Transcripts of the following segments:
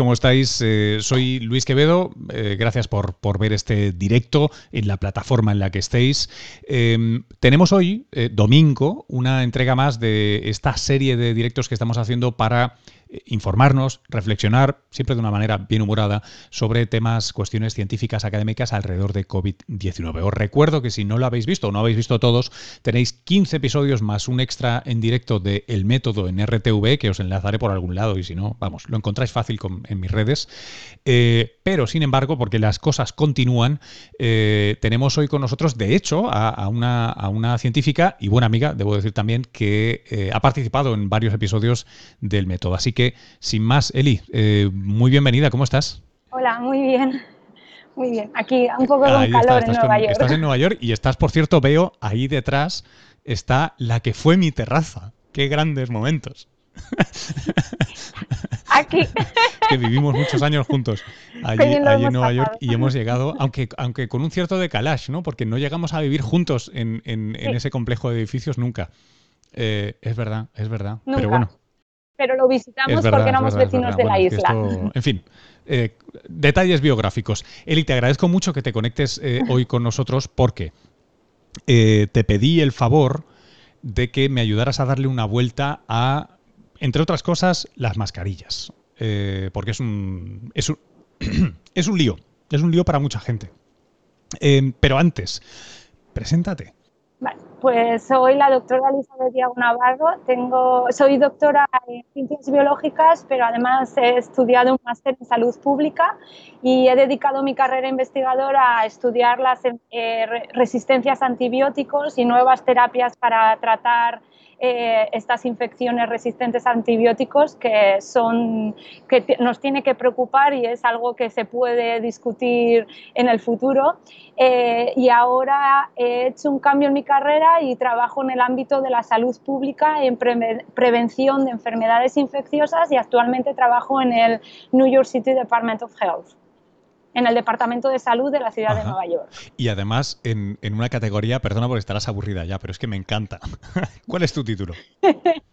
¿Cómo estáis? Eh, soy Luis Quevedo. Eh, gracias por, ver este directo en la plataforma en la que estéis. Em, tenemos hoy, eh, domingo, una entrega más de esta serie de directos que estamos haciendo para informarnos, reflexionar, siempre de una manera bien humorada, sobre temas, cuestiones científicas, académicas alrededor de COVID-19. Os recuerdo que si no lo habéis visto o no habéis visto todos, tenéis 15 episodios más un extra en directo de El Método en RTV, que os enlazaré por algún lado y si no, vamos, lo encontráis fácil en mis redes. Eh, pero, sin embargo, porque las cosas continúan, eh, tenemos hoy con nosotros, de hecho, a, una, a, una, científica y buena amiga, debo decir también, que eh, ha participado en varios episodios del Método. Así que sin más, Eli, eh, muy bienvenida, ¿cómo estás? Hola, muy bien. Muy bien, aquí un poco con calor en Nueva York. Estás en Nueva York y estás, por cierto, veo ahí detrás está la que fue mi terraza. Qué grandes momentos. Aquí. que vivimos muchos años juntos allí, en Nueva York y hemos llegado, aunque, aunque con un cierto decalaje, ¿no? Porque no llegamos a vivir juntos en, ese complejo de edificios nunca. Eh, es verdad, es verdad. Pero bueno, pero lo visitamos porque éramos vecinos de la isla. en fin, eh, detalles biográficos. Eli, te agradezco mucho que te conectes eh, hoy con nosotros porque eh, te pedí el favor de que me ayudaras a darle una vuelta a, entre otras cosas, las mascarillas. porque es un, es un, es un lío, es un lío para mucha gente. pero antes, preséntate. Pues soy la doctora Elizabeth Diago Navarro, tengo, soy doctora en ciencias biológicas, pero además he estudiado un máster en salud pública y he dedicado mi carrera investigadora a estudiar las eh, resistencias a antibióticos y nuevas terapias para tratar eh, estas infecciones resistentes a antibióticos que, son, que nos tiene que preocupar y es algo que se puede discutir en el futuro. Eh, y ahora he hecho un cambio en mi carrera y trabajo en el ámbito de la salud pública en prevención de enfermedades infecciosas y actualmente trabajo en el New York City Department of Health en el Departamento de Salud de la ciudad de Nueva York. Y además en, una categoría, perdona porque estarás aburrida ya, pero es que me encanta. ¿Cuál es tu título?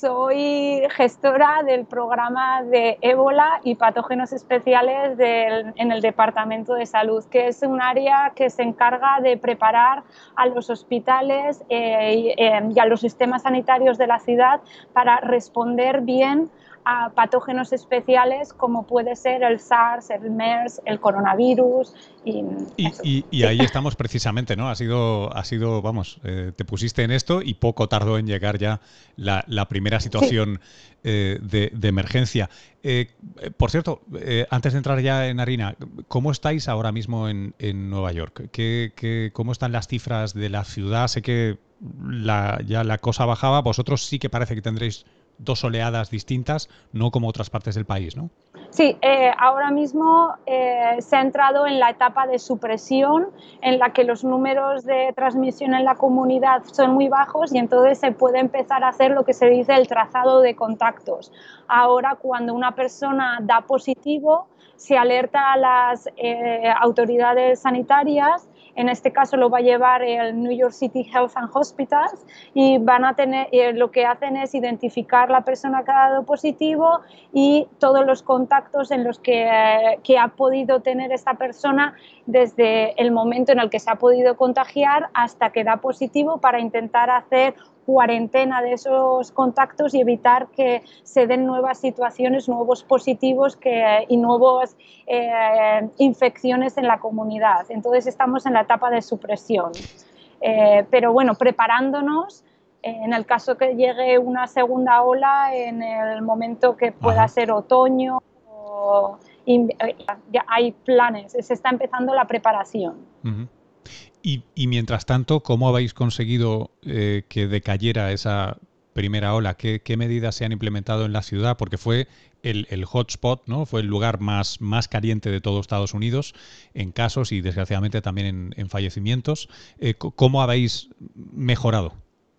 Soy gestora del programa de ébola y patógenos especiales en el Departamento de Salud, que es un área que se encarga de preparar a los hospitales eh, eh, y a los sistemas sanitarios de la ciudad para responder bien a patógenos especiales como puede ser el SARS, el MERS, el coronavirus. Y, y, ahí estamos precisamente, ¿no? Ha sido, ha sido vamos, eh, te pusiste en esto y poco tardó en llegar ya la, primera situación eh, de, emergencia. Eh, por cierto, antes de entrar ya en harina, ¿cómo estáis ahora mismo en, Nueva York? ¿Qué, qué, cómo están las cifras de la ciudad? Sé que la, ya la cosa bajaba, vosotros sí que parece que tendréis dos oleadas distintas, no como otras partes del país, ¿no? Sí, eh, ahora mismo eh, se ha entrado en la etapa de supresión en la que los números de transmisión en la comunidad son muy bajos y entonces se puede empezar a hacer lo que se dice el trazado de contactos. Ahora cuando una persona da positivo, se alerta a las eh, autoridades sanitarias en este caso lo va a llevar el New York City Health and Hospitals y van a tener, eh, lo que hacen es identificar la persona que ha dado positivo y todos los contactos en los que, eh, que ha podido tener esta persona desde el momento en el que se ha podido contagiar hasta que da positivo para intentar hacer cuarentena de esos contactos y evitar que se den nuevas situaciones, nuevos positivos que, y nuevas eh, infecciones en la comunidad. Entonces estamos en la etapa de supresión. Eh, pero bueno, preparándonos en el caso que llegue una segunda ola, en el momento que pueda ser otoño, eh, ya hay planes, se está empezando la preparación. Y, mientras tanto, ¿cómo habéis conseguido eh, que decayera esa primera ola? ¿Qué, medidas se han implementado en la ciudad? Porque fue el, hotspot, ¿no? Fue el lugar más, más caliente de todo Estados Unidos en casos y desgraciadamente también en, fallecimientos. Eh, ¿Cómo habéis mejorado?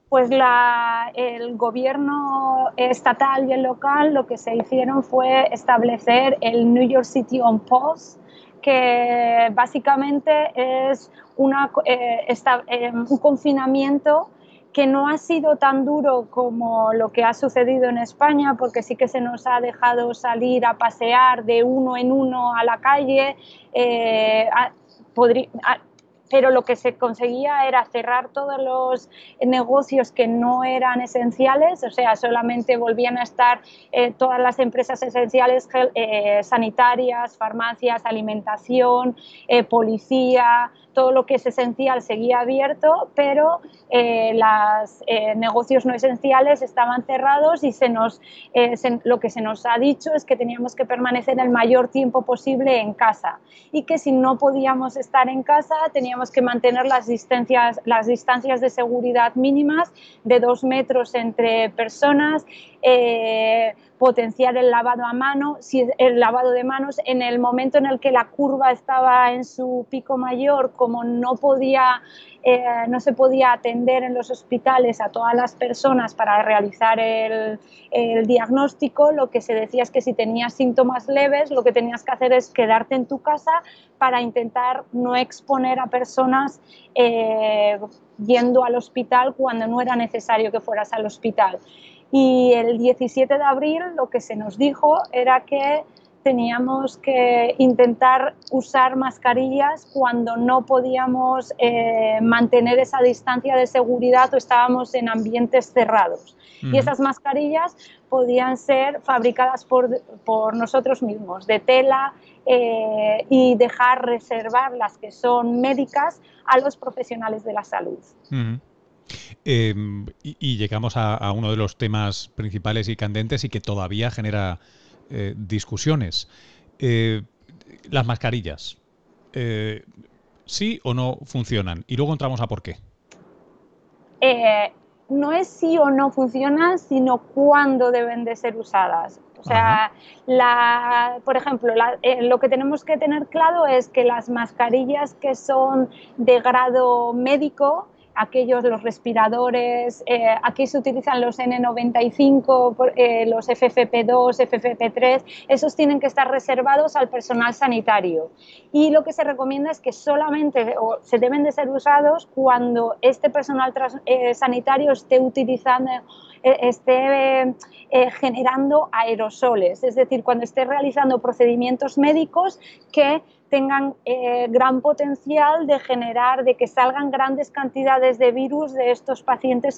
Pues la, el gobierno estatal y el local lo que se hicieron fue establecer el New York City on Pause, que básicamente es eh, eh, un confinamiento que no ha sido tan duro como lo que ha sucedido en España, porque sí que se nos ha dejado salir a pasear de uno en uno a la calle. Eh, pero lo que se conseguía era cerrar todos los negocios que no eran esenciales, o sea, solamente volvían a estar todas las empresas esenciales sanitarias, farmacias, alimentación, policía, todo lo que es esencial seguía abierto, pero los negocios no esenciales estaban cerrados y se nos, lo que se nos ha dicho es que teníamos que permanecer el mayor tiempo posible en casa y que si no podíamos estar en casa teníamos que mantener las distancias, las distancias de seguridad mínimas de dos metros entre personas, eh, potenciar el lavado a mano, si el lavado de manos en el momento en el que la curva estaba en su pico mayor, como no podía eh, no se podía atender en los hospitales a todas las personas para realizar el, diagnóstico, lo que se decía es que si tenías síntomas leves, lo que tenías que hacer es quedarte en tu casa para intentar no exponer a personas eh, yendo al hospital cuando no era necesario que fueras al hospital. Y el 17 de abril lo que se nos dijo era que teníamos que intentar usar mascarillas cuando no podíamos eh, mantener esa distancia de seguridad o estábamos en ambientes cerrados. Y esas mascarillas podían ser fabricadas por, nosotros mismos, de tela, eh, y dejar reservar las que son médicas a los profesionales de la salud. Em, y, llegamos a, uno de los temas principales y candentes y que todavía genera eh, discusiones. Eh, las mascarillas, eh, ¿sí o no funcionan? Y luego entramos a por qué. no es sí o no funcionan, sino cuándo deben de ser usadas. O sea, la, por ejemplo, lo que tenemos que tener claro es que las mascarillas que son de grado médico aquellos, los respiradores, eh, aquí se utilizan los N95, eh, los FFP2, FFP3, esos tienen que estar reservados al personal sanitario. Y lo que se recomienda es que solamente se deben de ser usados cuando este personal eh, sanitario esté utilizando esté generando aerosoles, es decir, cuando esté realizando procedimientos médicos que tengan eh, gran potencial de generar, de que salgan grandes cantidades de virus de estos pacientes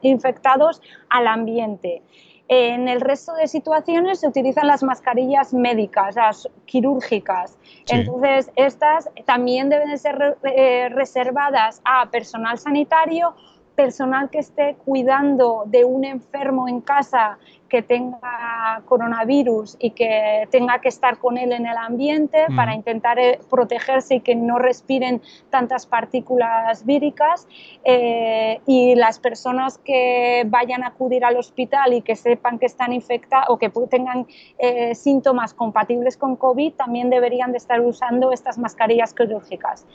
infectados al ambiente. En el resto de situaciones se utilizan las mascarillas médicas, las quirúrgicas. Entonces, estas también deben ser eh, reservadas a personal sanitario, personal que esté cuidando de un enfermo en casa que tenga coronavirus y que tenga que estar con él en el ambiente para intentar eh, protegerse y que no respiren tantas partículas víricas. Eh, y las personas que vayan a acudir al hospital y que sepan que están infectadas o que tengan eh, síntomas compatibles con COVID también deberían de estar usando estas mascarillas quirúrgicas.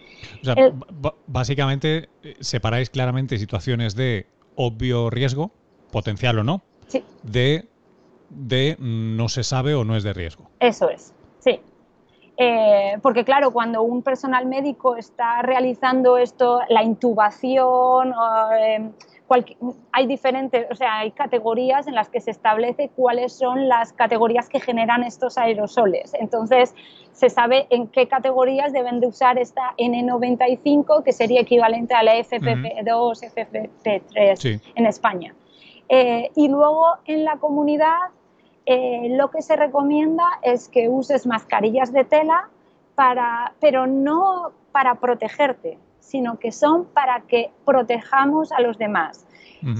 básicamente separáis claramente situaciones de obvio riesgo, potencial o no, de, de no se sabe o no es de riesgo. Eso es, sí. Eh, porque claro, cuando un personal médico está realizando esto, la intubación, eh, hay diferentes, o sea, hay categorías en las que se establece cuáles son las categorías que generan estos aerosoles. Entonces, se sabe en qué categorías deben de usar esta N95, que sería equivalente a la FFP2, FFP3 en España. Eh, y luego en la comunidad eh, lo que se recomienda es que uses mascarillas de tela, para, pero no para protegerte, sino que son para que protejamos a los demás.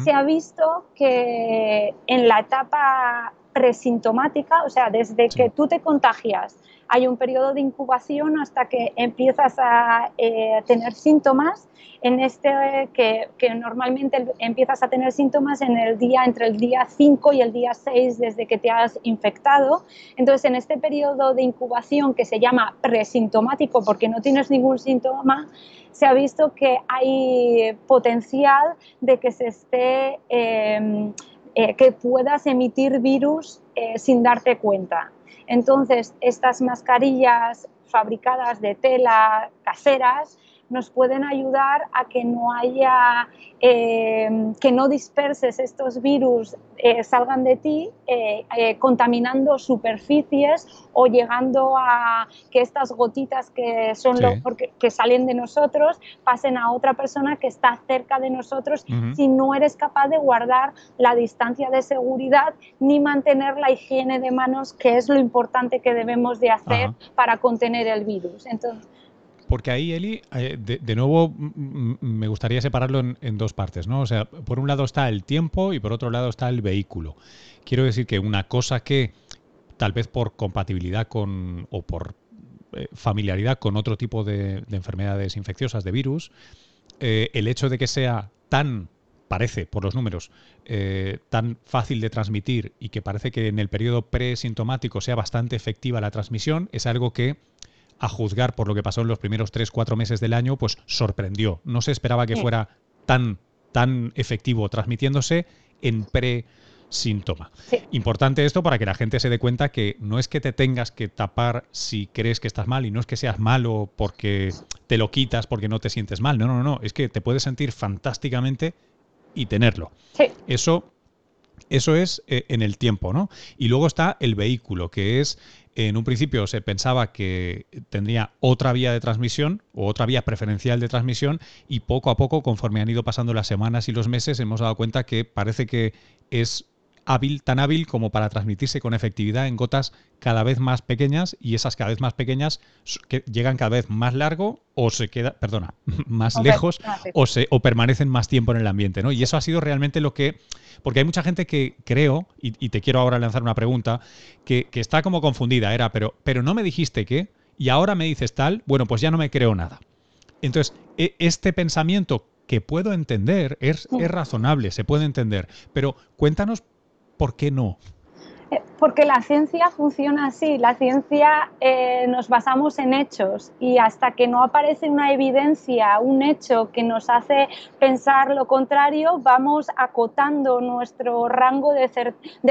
Se ha visto que en la etapa presintomática, o sea, desde que tú te contagias hay un periodo de incubación hasta que empiezas a eh, tener síntomas, en este que, que, normalmente empiezas a tener síntomas en el día, entre el día 5 y el día 6 desde que te has infectado. Entonces, en este periodo de incubación que se llama presintomático porque no tienes ningún síntoma, se ha visto que hay potencial de que se esté... Em, eh, que puedas emitir virus eh, sin darte cuenta. Entonces, estas mascarillas fabricadas de tela caseras nos pueden ayudar a que no haya, eh, que no disperses estos virus, eh, salgan de ti, eh, contaminando superficies o llegando a que estas gotitas que son que salen de nosotros pasen a otra persona que está cerca de nosotros si no eres capaz de guardar la distancia de seguridad ni mantener la higiene de manos, que es lo importante que debemos de hacer para contener el virus. Entonces, porque ahí, Eli, eh, de, nuevo me gustaría separarlo en, dos partes, ¿no? O sea, por un lado está el tiempo y por otro lado está el vehículo. Quiero decir que una cosa que tal vez por compatibilidad con o por eh, familiaridad con otro tipo de, enfermedades infecciosas, de virus, eh, el hecho de que sea tan parece, por los números, tan fácil de transmitir y que parece que en el periodo presintomático sea bastante efectiva la transmisión, es algo que a juzgar por lo que pasó en los primeros 3-4 meses del año, pues sorprendió. No se esperaba que fuera tan, tan efectivo transmitiéndose en pre síntoma. Importante esto para que la gente se dé cuenta que no es que te tengas que tapar si crees que estás mal y no es que seas malo porque te lo quitas porque no te sientes mal. No, no, no, es que te puedes sentir fantásticamente y tenerlo. Eso eso es eh, en el tiempo, ¿no? Y luego está el vehículo, que es en un principio se pensaba que tendría otra vía de transmisión o otra vía preferencial de transmisión y poco a poco, conforme han ido pasando las semanas y los meses, hemos dado cuenta que parece que es hábil, tan hábil como para transmitirse con efectividad en gotas cada vez más pequeñas y esas cada vez más pequeñas que llegan cada vez más largo o se queda, perdona, más lejos o se o permanecen más tiempo en el ambiente, ¿no? Y eso ha sido realmente lo que porque hay mucha gente que creo y, te quiero ahora lanzar una pregunta que, que, está como confundida, era, pero pero no me dijiste que y ahora me dices tal, bueno, pues ya no me creo nada. Entonces, e, este pensamiento que puedo entender, es, es razonable, se puede entender, pero cuéntanos ¿Por qué no? Eh, porque la ciencia funciona así, la ciencia eh, nos basamos en hechos y hasta que no aparece una evidencia, un hecho que nos hace pensar lo contrario, vamos acotando nuestro rango de,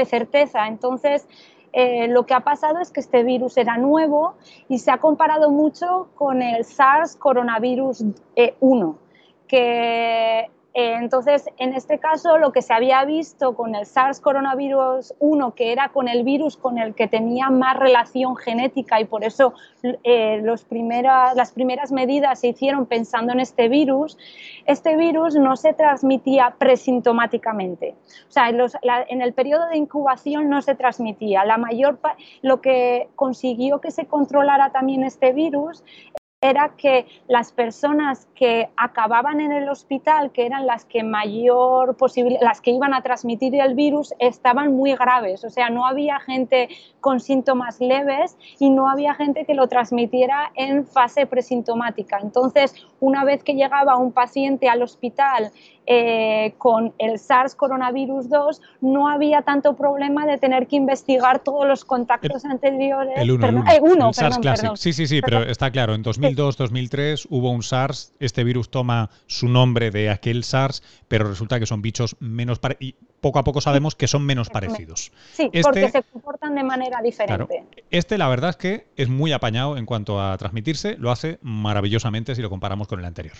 certeza. Entonces, eh, lo que ha pasado es que este virus era nuevo y se ha comparado mucho con el SARS coronavirus 1, que entonces, en este caso, lo que se había visto con el SARS coronavirus 1, que era con el virus con el que tenía más relación genética y por eso eh, las primeras medidas se hicieron pensando en este virus, este virus no se transmitía presintomáticamente. O sea, en, el periodo de incubación no se transmitía. La mayor, lo que consiguió que se controlara también este virus era que las personas que acababan en el hospital, que eran las que mayor posible, las que iban a transmitir el virus, estaban muy graves. O sea, no había gente con síntomas leves y no había gente que lo transmitiera en fase presintomática. Entonces, una vez que llegaba un paciente al hospital eh, con el SARS coronavirus 2 no había tanto problema de tener que investigar todos los contactos anteriores. El 1, el, eh, SARS Classic. Sí, sí, sí, pero está claro, en 2002, 2003 hubo un SARS, este virus toma su nombre de aquel SARS, pero resulta que son bichos menos y poco a poco sabemos que son menos parecidos. Sí, porque este se comportan de manera diferente. este la verdad es que es muy apañado en cuanto a transmitirse, lo hace maravillosamente si lo comparamos con el anterior.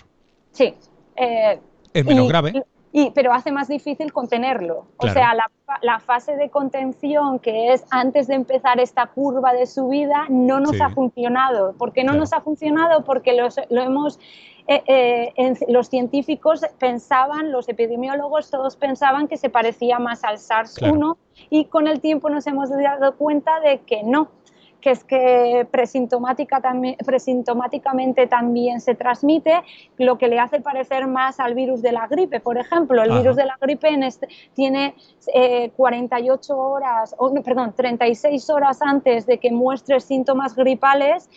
Sí, eh, es menos grave. Y, pero hace más difícil contenerlo. O sea, la, fase de contención, que es antes de empezar esta curva de subida, no nos ha funcionado. ¿Por qué no nos ha funcionado? Porque lo hemos eh, eh, los científicos pensaban, los epidemiólogos, todos pensaban que se parecía más al SARS-1 y con el tiempo nos hemos dado cuenta de que no, que es que presintomática también, presintomáticamente también se transmite, lo que le hace parecer más al virus de la gripe. Por ejemplo, el virus de la gripe este, tiene 48 eh, horas, o, perdón, 36 horas antes de que muestre síntomas gripales,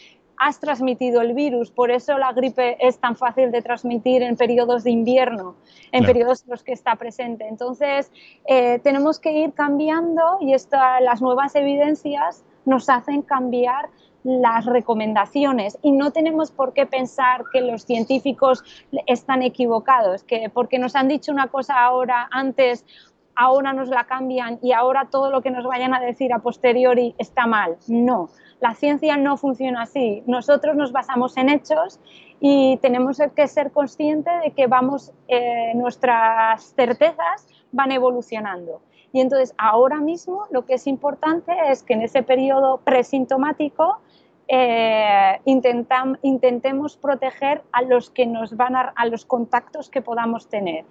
has transmitido el virus. Por eso la gripe es tan fácil de transmitir en periodos de invierno, en periodos en los que está presente. Entonces, eh, tenemos que ir cambiando y las nuevas evidencias nos hacen cambiar las recomendaciones y no tenemos por qué pensar que los científicos están equivocados, que porque nos han dicho una cosa ahora antes ahora nos la cambian y ahora todo lo que nos vayan a decir a posteriori está mal. No, la ciencia no funciona así. Nosotros nos basamos en hechos y tenemos que ser conscientes de que vamos, eh, nuestras certezas van evolucionando. Y entonces ahora mismo lo que es importante es que en ese periodo presintomático eh, intentemos proteger a los que nos van a, los contactos que podamos tener.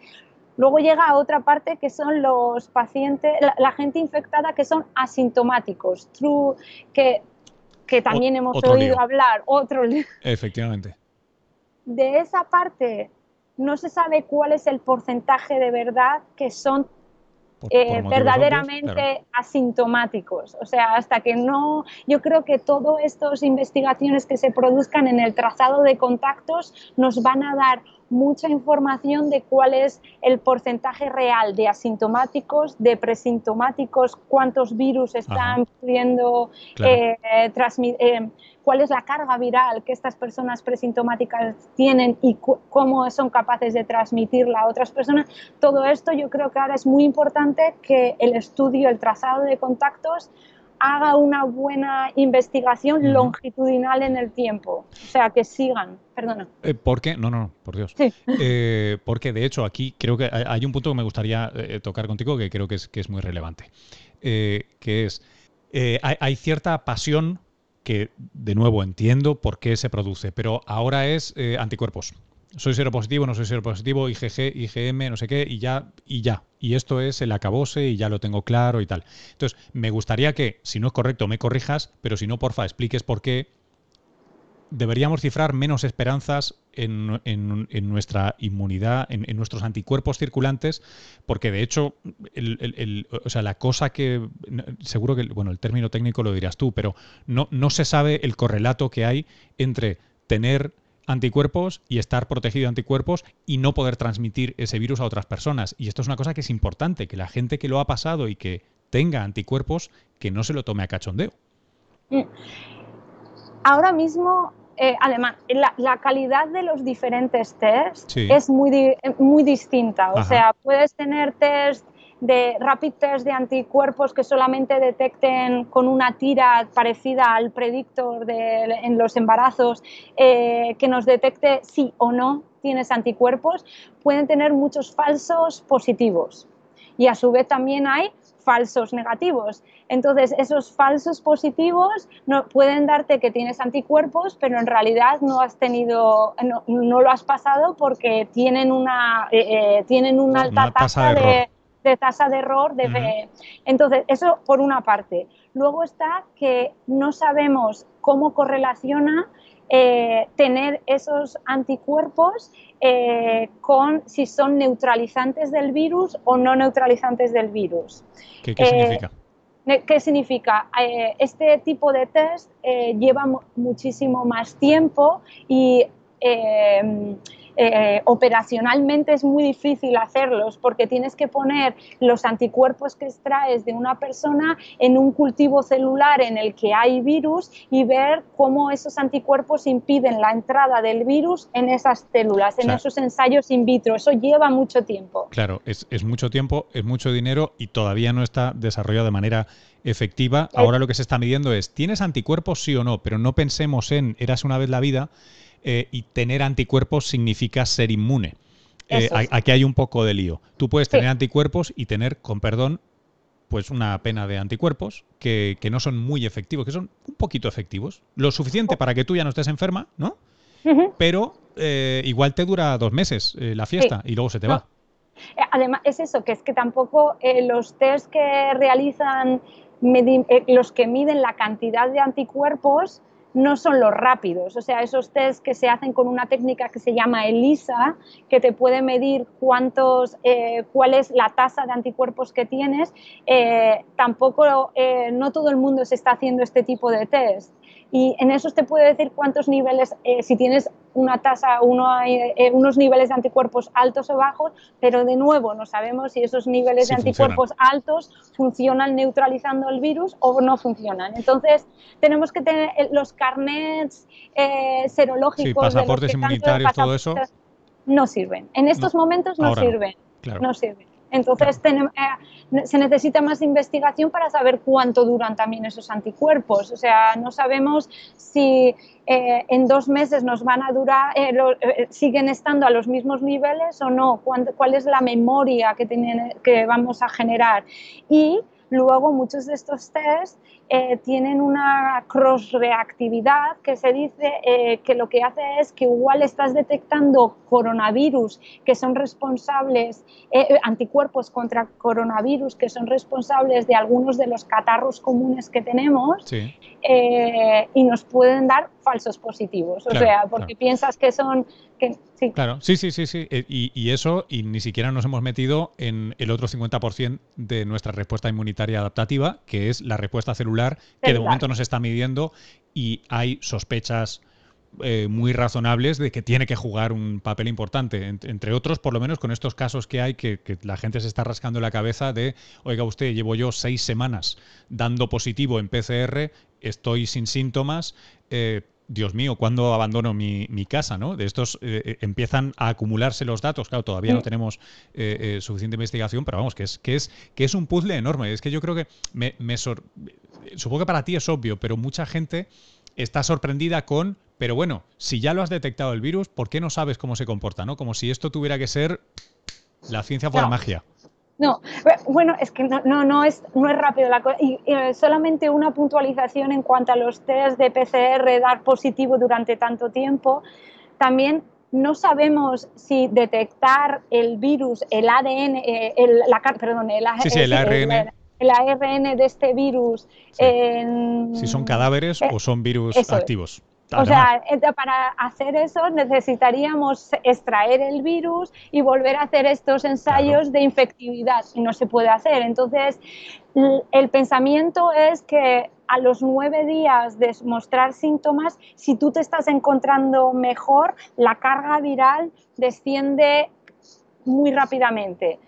Luego llega otra parte que son los pacientes, la, gente infectada que son asintomáticos, true, que, que también hemos oído hablar, otro. Efectivamente. De esa parte no se sabe cuál es el porcentaje de verdad que son eh, verdaderamente asintomáticos. O sea, hasta que no, yo creo que todas estas investigaciones que se produzcan en el trazado de contactos nos van a dar mucha información de cuál es el porcentaje real de asintomáticos, de presintomáticos, cuántos virus están pudiendo eh, transmitir, eh, cuál es la carga viral que estas personas presintomáticas tienen y cómo son capaces de transmitirla a otras personas. Todo esto yo creo que ahora es muy importante que el estudio, el trazado de contactos haga una buena investigación longitudinal en el tiempo. O sea, que sigan. Perdona. Eh, ¿Por qué? No, no, por Dios. Eh, porque de hecho aquí creo que hay un punto que me gustaría eh, tocar contigo que creo que es, que es muy relevante. que es, hay, cierta pasión que de nuevo entiendo por qué se produce, pero ahora es anticuerpos soy positivo, no soy positivo, IgG, IgM, no sé qué, y ya, y ya. Y esto es el acabose y ya lo tengo claro y tal. Entonces, me gustaría que, si no es correcto, me corrijas, pero si no, porfa, expliques por qué deberíamos cifrar menos esperanzas en, nuestra inmunidad, en, nuestros anticuerpos circulantes, porque de hecho, o sea, la cosa que, seguro que, bueno, el término técnico lo dirás tú, pero no, no se sabe el correlato que hay entre tener anticuerpos y estar protegido de anticuerpos y no poder transmitir ese virus a otras personas. Y esto es una cosa que es importante, que la gente que lo ha pasado y que tenga anticuerpos, que no se lo tome a cachondeo. Ahora mismo, eh, además, la, calidad de los diferentes tests es muy, muy distinta. O sea, puedes tener test de rapid test de anticuerpos que solamente detecten con una tira parecida al predictor de, en los embarazos, eh, que nos detecte sí o no tienes anticuerpos, pueden tener muchos falsos positivos. Y a su vez también hay falsos negativos. Entonces, esos falsos positivos no, pueden darte que tienes anticuerpos, pero en realidad no has tenido, no, lo has pasado porque tienen una, eh, eh, tienen una alta tasa de de tasa de error. De, Entonces, eso por una parte. Luego está que no sabemos cómo correlaciona eh, tener esos anticuerpos eh, con si son neutralizantes del virus o no neutralizantes del virus. ¿Qué, significa? Eh, ¿Qué significa? este tipo de test lleva muchísimo más tiempo y eh, operacionalmente es muy difícil hacerlos porque tienes que poner los anticuerpos que extraes de una persona en un cultivo celular en el que hay virus y ver cómo esos anticuerpos impiden la entrada del virus en esas células, en esos ensayos in vitro. Eso lleva mucho tiempo. Claro, es, es mucho tiempo, es mucho dinero y todavía no está desarrollado de manera efectiva. Ahora lo que se está midiendo es, ¿tienes anticuerpos sí o no? Pero no pensemos en, eras una vez la vida eh, y tener anticuerpos significa ser inmune. Eh, aquí hay un poco de lío. Tú puedes tener anticuerpos y tener, con perdón, pues una pena de anticuerpos que, no son muy efectivos, que son un poquito efectivos. Lo suficiente para que tú ya no estés enferma, ¿no? Pero eh, igual te dura dos meses la fiesta y luego se te va. Además, es eso, que es que tampoco los test que realizan, los que miden la cantidad de anticuerpos, no son los rápidos. O sea, esos test que se hacen con una técnica que se llama ELISA, que te puede medir cuántos, eh, cuál es la tasa de anticuerpos que tienes, eh, tampoco, eh, no todo el mundo se está haciendo este tipo de test y en eso te puede decir cuántos niveles, eh, si tienes una tasa, uno eh, unos niveles de anticuerpos altos o bajos, pero de nuevo no sabemos si esos niveles de anticuerpos altos funcionan neutralizando el virus o no funcionan. Entonces, tenemos que tener eh, los carnets serológicos. Sí, pasaportes inmunitarios, todo eso. No sirven. En estos momentos no sirven. No sirven. Entonces eh, se necesita más investigación para saber cuánto duran también esos anticuerpos. O sea, no sabemos si eh, en dos meses nos van a durar, eh, siguen estando a los mismos niveles o no, cuál es la memoria que, tienen, que vamos a generar. Y luego muchos de estos test eh, tienen una cross-reactividad que se dice eh, que lo que hace es que igual estás detectando coronavirus que son responsables, eh, anticuerpos contra coronavirus que son responsables de algunos de los catarros comunes que tenemos y nos pueden dar falsos positivos. O sea, porque piensas que son sí. Claro, sí, sí, sí, sí. Eh, y, eso, y ni siquiera nos hemos metido en el otro 50% de nuestra respuesta inmunitaria adaptativa, que es la respuesta celular, que de momento nos está midiendo y hay sospechas eh, muy razonables de que tiene que jugar un papel importante. entre otros, por lo menos con estos casos que hay, que, la gente se está rascando la cabeza de, oiga usted, llevo yo seis semanas dando positivo en PCR, estoy sin síntomas. Eh, Dios mío, ¿cuándo abandono mi, casa? ¿no? De estos eh, empiezan a acumularse los datos. Claro, todavía no tenemos eh, suficiente investigación, pero vamos, que es, que, es, que es un puzzle enorme. Es que yo creo que me, supongo que para ti es obvio, pero mucha gente está sorprendida con, pero bueno, si ya lo has detectado el virus, ¿por qué no sabes cómo se comporta? ¿no? Como si esto tuviera que ser la ciencia fuera magia. No, bueno, es que no, no, es, no es rápido la cosa. Y, solamente una puntualización en cuanto a los test de PCR dar positivo durante tanto tiempo. También no sabemos si detectar el virus, el ADN, eh, el, la, perdón, el, el ARN. El, ARN de este virus. si son cadáveres o son virus activos. O sea, para hacer eso necesitaríamos extraer el virus y volver a hacer estos ensayos de infectividad y no se puede hacer. Entonces, el pensamiento es que a los nueve días de mostrar síntomas, si tú te estás encontrando mejor, la carga viral desciende muy rápidamente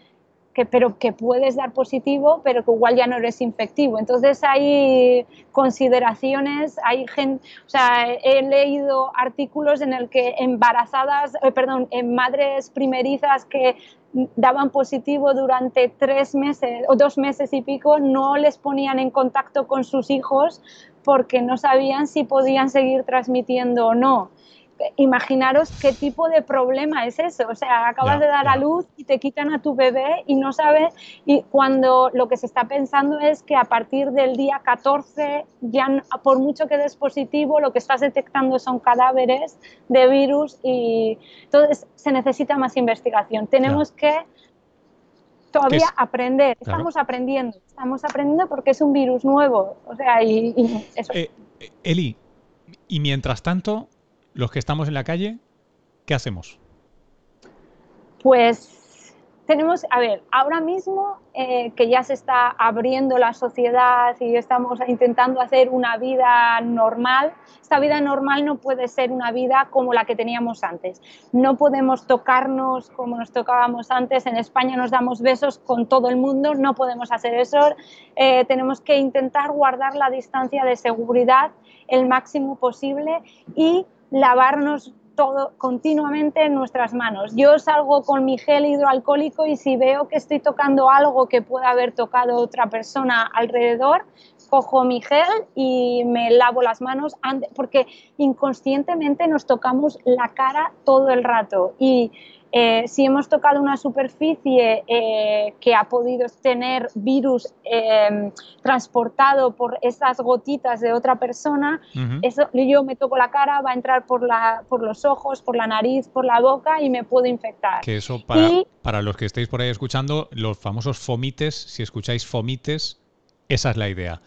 que, pero que puedes dar positivo, pero que igual ya no eres infectivo. Entonces hay consideraciones, hay gente, o sea, he leído artículos en el que embarazadas, eh, perdón, en madres primerizas que daban positivo durante tres meses o dos meses y pico, no les ponían en contacto con sus hijos porque no sabían si podían seguir transmitiendo o no imaginaros qué tipo de problema es eso. O sea, acabas de dar a luz y te quitan a tu bebé y no sabes. Y cuando lo que se está pensando es que a partir del día 14, ya por mucho que des positivo, lo que estás detectando son cadáveres de virus y entonces se necesita más investigación. Tenemos que todavía aprender. Estamos aprendiendo. Estamos aprendiendo porque es un virus nuevo. O sea, y, eso. Eh, Eli, y mientras tanto, los que estamos en la calle, ¿qué hacemos? Pues tenemos, a ver, ahora mismo eh, que ya se está abriendo la sociedad y estamos intentando hacer una vida normal, esta vida normal no puede ser una vida como la que teníamos antes. No podemos tocarnos como nos tocábamos antes. En España nos damos besos con todo el mundo, no podemos hacer eso. Eh, tenemos que intentar guardar la distancia de seguridad el máximo posible y lavarnos todo continuamente en nuestras manos. Yo salgo con mi gel hidroalcohólico y si veo que estoy tocando algo que pueda haber tocado otra persona alrededor, cojo mi gel y me lavo las manos porque inconscientemente nos tocamos la cara todo el rato y eh, si hemos tocado una superficie eh, que ha podido tener virus em, transportado por esas gotitas de otra persona, eso, yo me toco la cara, va a entrar por, la, por los ojos, por la nariz, por la boca y me puedo infectar. Que eso para, para los que estéis por ahí escuchando, los famosos fomites, si escucháis fomites, esa es la idea.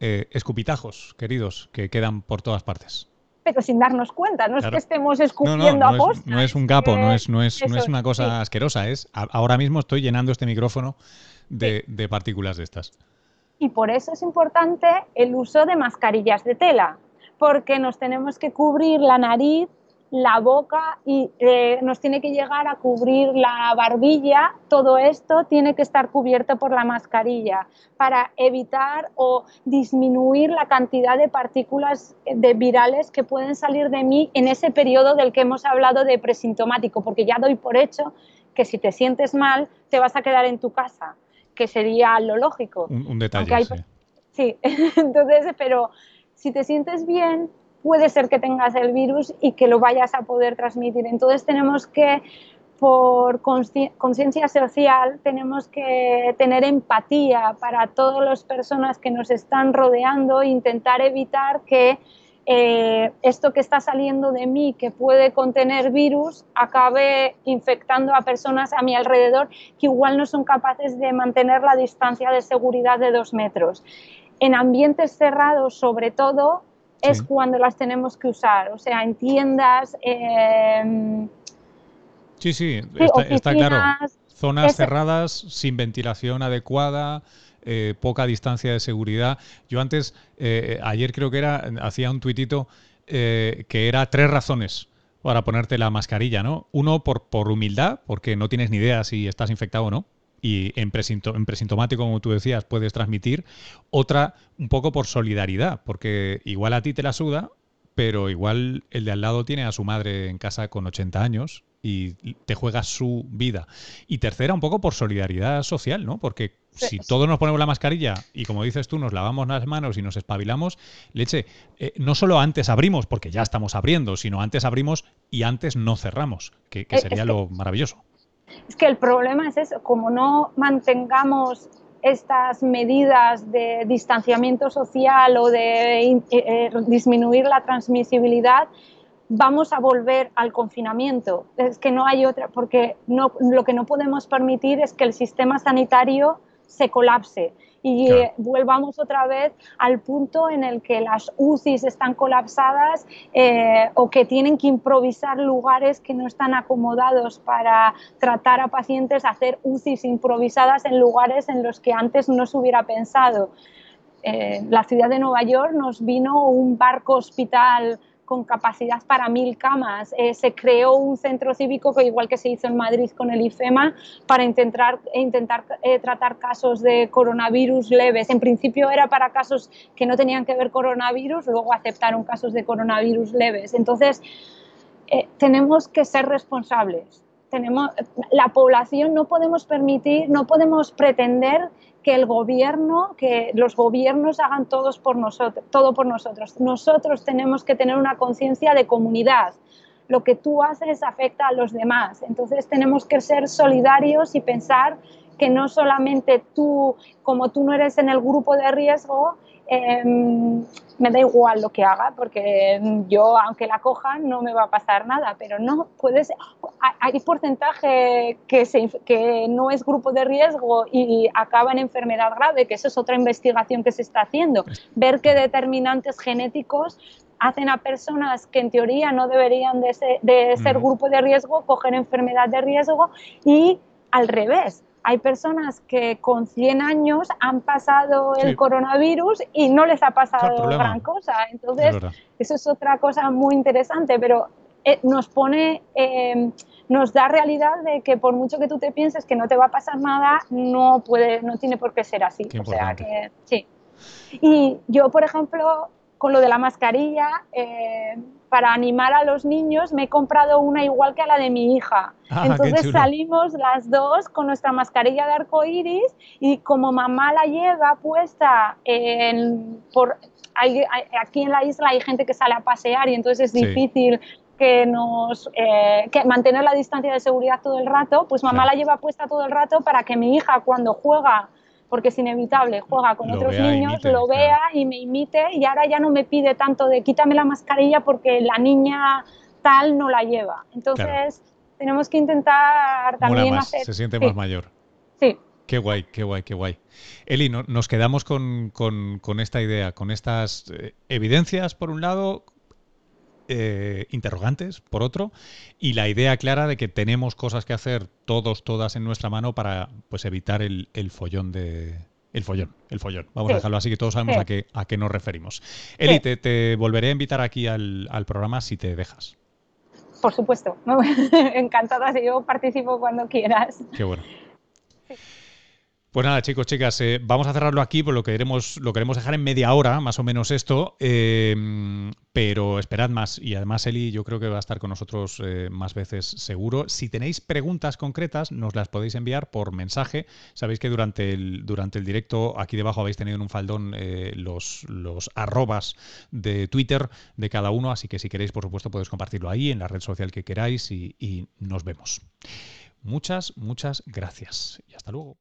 Eh, escupitajos, queridos, que quedan por todas partes pero sin darnos cuenta. No es que estemos escupiendo no, no, a no es un gapo, no es, no es, no es una cosa asquerosa. Es, ahora mismo estoy llenando este micrófono de, de partículas de estas. Y por eso es importante el uso de mascarillas de tela, porque nos tenemos que cubrir la nariz la boca y eh, nos tiene que llegar a cubrir la barbilla, todo esto tiene que estar cubierto por la mascarilla para evitar o disminuir la cantidad de partículas de virales que pueden salir de mí en ese periodo del que hemos hablado de presintomático, porque ya doy por hecho que si te sientes mal, te vas a quedar en tu casa, que sería lo lógico. Un, detalle. sí. sí, entonces, pero si te sientes bien, puede ser que tengas el virus y que lo vayas a poder transmitir. Entonces tenemos que, por conciencia social, tenemos que tener empatía para todas las personas que nos están rodeando e intentar evitar que eh, esto que está saliendo de mí, que puede contener virus, acabe infectando a personas a mi alrededor que igual no son capaces de mantener la distancia de seguridad de dos metros. En ambientes cerrados, sobre todo, es cuando las tenemos que usar, o sea, en tiendas. Em, sí, sí, está, claro. Zonas cerradas, sin ventilación adecuada, eh, poca distancia de seguridad. Yo antes, eh, ayer creo que era, hacía un tuitito eh, que era tres razones para ponerte la mascarilla, ¿no? Uno, por, por humildad, porque no tienes ni idea si estás infectado o no y en, presintomático, como tú decías, puedes transmitir. Otra, un poco por solidaridad, porque igual a ti te la suda, pero igual el de al lado tiene a su madre en casa con 80 años y te juega su vida. Y tercera, un poco por solidaridad social, ¿no? Porque si todos nos ponemos la mascarilla y como dices tú, nos lavamos las manos y nos espabilamos, leche, eh, no solo antes abrimos, porque ya estamos abriendo, sino antes abrimos y antes no cerramos, que, eh, sería lo maravilloso. Es que el problema es eso, como no mantengamos estas medidas de distanciamiento social o de eh, eh, disminuir la transmisibilidad, vamos a volver al confinamiento. Es que no hay otra, porque no, lo que no podemos permitir es que el sistema sanitario se colapse y eh, volvamos otra vez al punto en el que las UCIs están colapsadas eh, o que tienen que improvisar lugares que no están acomodados para tratar a pacientes, hacer UCIs improvisadas en lugares en los que antes no se hubiera pensado. Eh, la ciudad de Nueva York nos vino un barco hospital con capacidad para mil camas. Eh, se creó un centro cívico igual que se hizo en Madrid con el IFEMA para intentar, intentar eh, tratar casos de coronavirus leves. En principio era para casos que no tenían que ver coronavirus, luego aceptaron casos de coronavirus leves. Entonces, eh, tenemos que ser responsables. Tenemos, la población no podemos permitir, no podemos pretender que el gobierno, que los gobiernos hagan todos por nosotros, todo por nosotros. Nosotros tenemos que tener una conciencia de comunidad. Lo que tú haces afecta a los demás. Entonces tenemos que ser solidarios y pensar que no solamente tú, como tú no eres en el grupo de riesgo, Em, me da igual lo que haga porque yo, aunque la coja, no me va a pasar nada, pero no, puedes, hay porcentaje que, se, que no es grupo de riesgo y acaba en enfermedad grave, que eso es otra investigación que se está haciendo, ver qué determinantes genéticos hacen a personas que en teoría no deberían de ser, de ser grupo de riesgo, coger enfermedad de riesgo y al revés hay personas que con 100 años han pasado el coronavirus y no les ha pasado gran cosa. Entonces, eso es otra cosa muy interesante, pero eh, nos pone, em, nos da realidad de que por mucho que tú te pienses que no te va a pasar nada, no puede, no tiene por qué ser así. o sea que sí. Y yo, por ejemplo, con lo de la mascarilla, eh, para animar a los niños, me he comprado una igual que a la de mi hija. Ah, Entonces salimos las dos con nuestra mascarilla de arco iris y como mamá la lleva puesta en, por, aquí en la isla hay gente que sale a pasear y entonces es difícil que nos eh, que mantener la distancia de seguridad todo el rato, pues mamá la lleva puesta todo el rato para que mi hija cuando juega porque es inevitable, juega con otros niños, lo vea y me imite y ahora ya no me pide tanto de quítame la mascarilla porque la niña tal no la lleva. Entonces tenemos que intentar también hacer... Se siente más mayor. Sí. Qué guay, qué guay, qué guay. Eli, nos quedamos con, con, esta idea, con estas eh, evidencias, por un lado, eh, interrogantes, por otro, y la idea clara de que tenemos cosas que hacer todos, todas en nuestra mano para pues evitar el, follón de. El follón, el follón. Vamos a dejarlo así que todos sabemos a, qué, a qué nos referimos. Eli, te, volveré a invitar aquí al, programa si te dejas. Por supuesto, encantada, si yo participo cuando quieras. Qué bueno. Pues nada, chicos, chicas, eh, vamos a cerrarlo aquí, por lo que queremos, lo queremos dejar en media hora, más o menos esto. Eh, pero esperad más. Y además, Eli, yo creo que va a estar con nosotros eh, más veces seguro. Si tenéis preguntas concretas, nos las podéis enviar por mensaje. Sabéis que durante el, durante el directo, aquí debajo habéis tenido en un faldón los, los arrobas de Twitter de cada uno. Así que si queréis, por supuesto, podéis compartirlo ahí en la red social que queráis y nos vemos. Muchas, muchas gracias. Y hasta luego.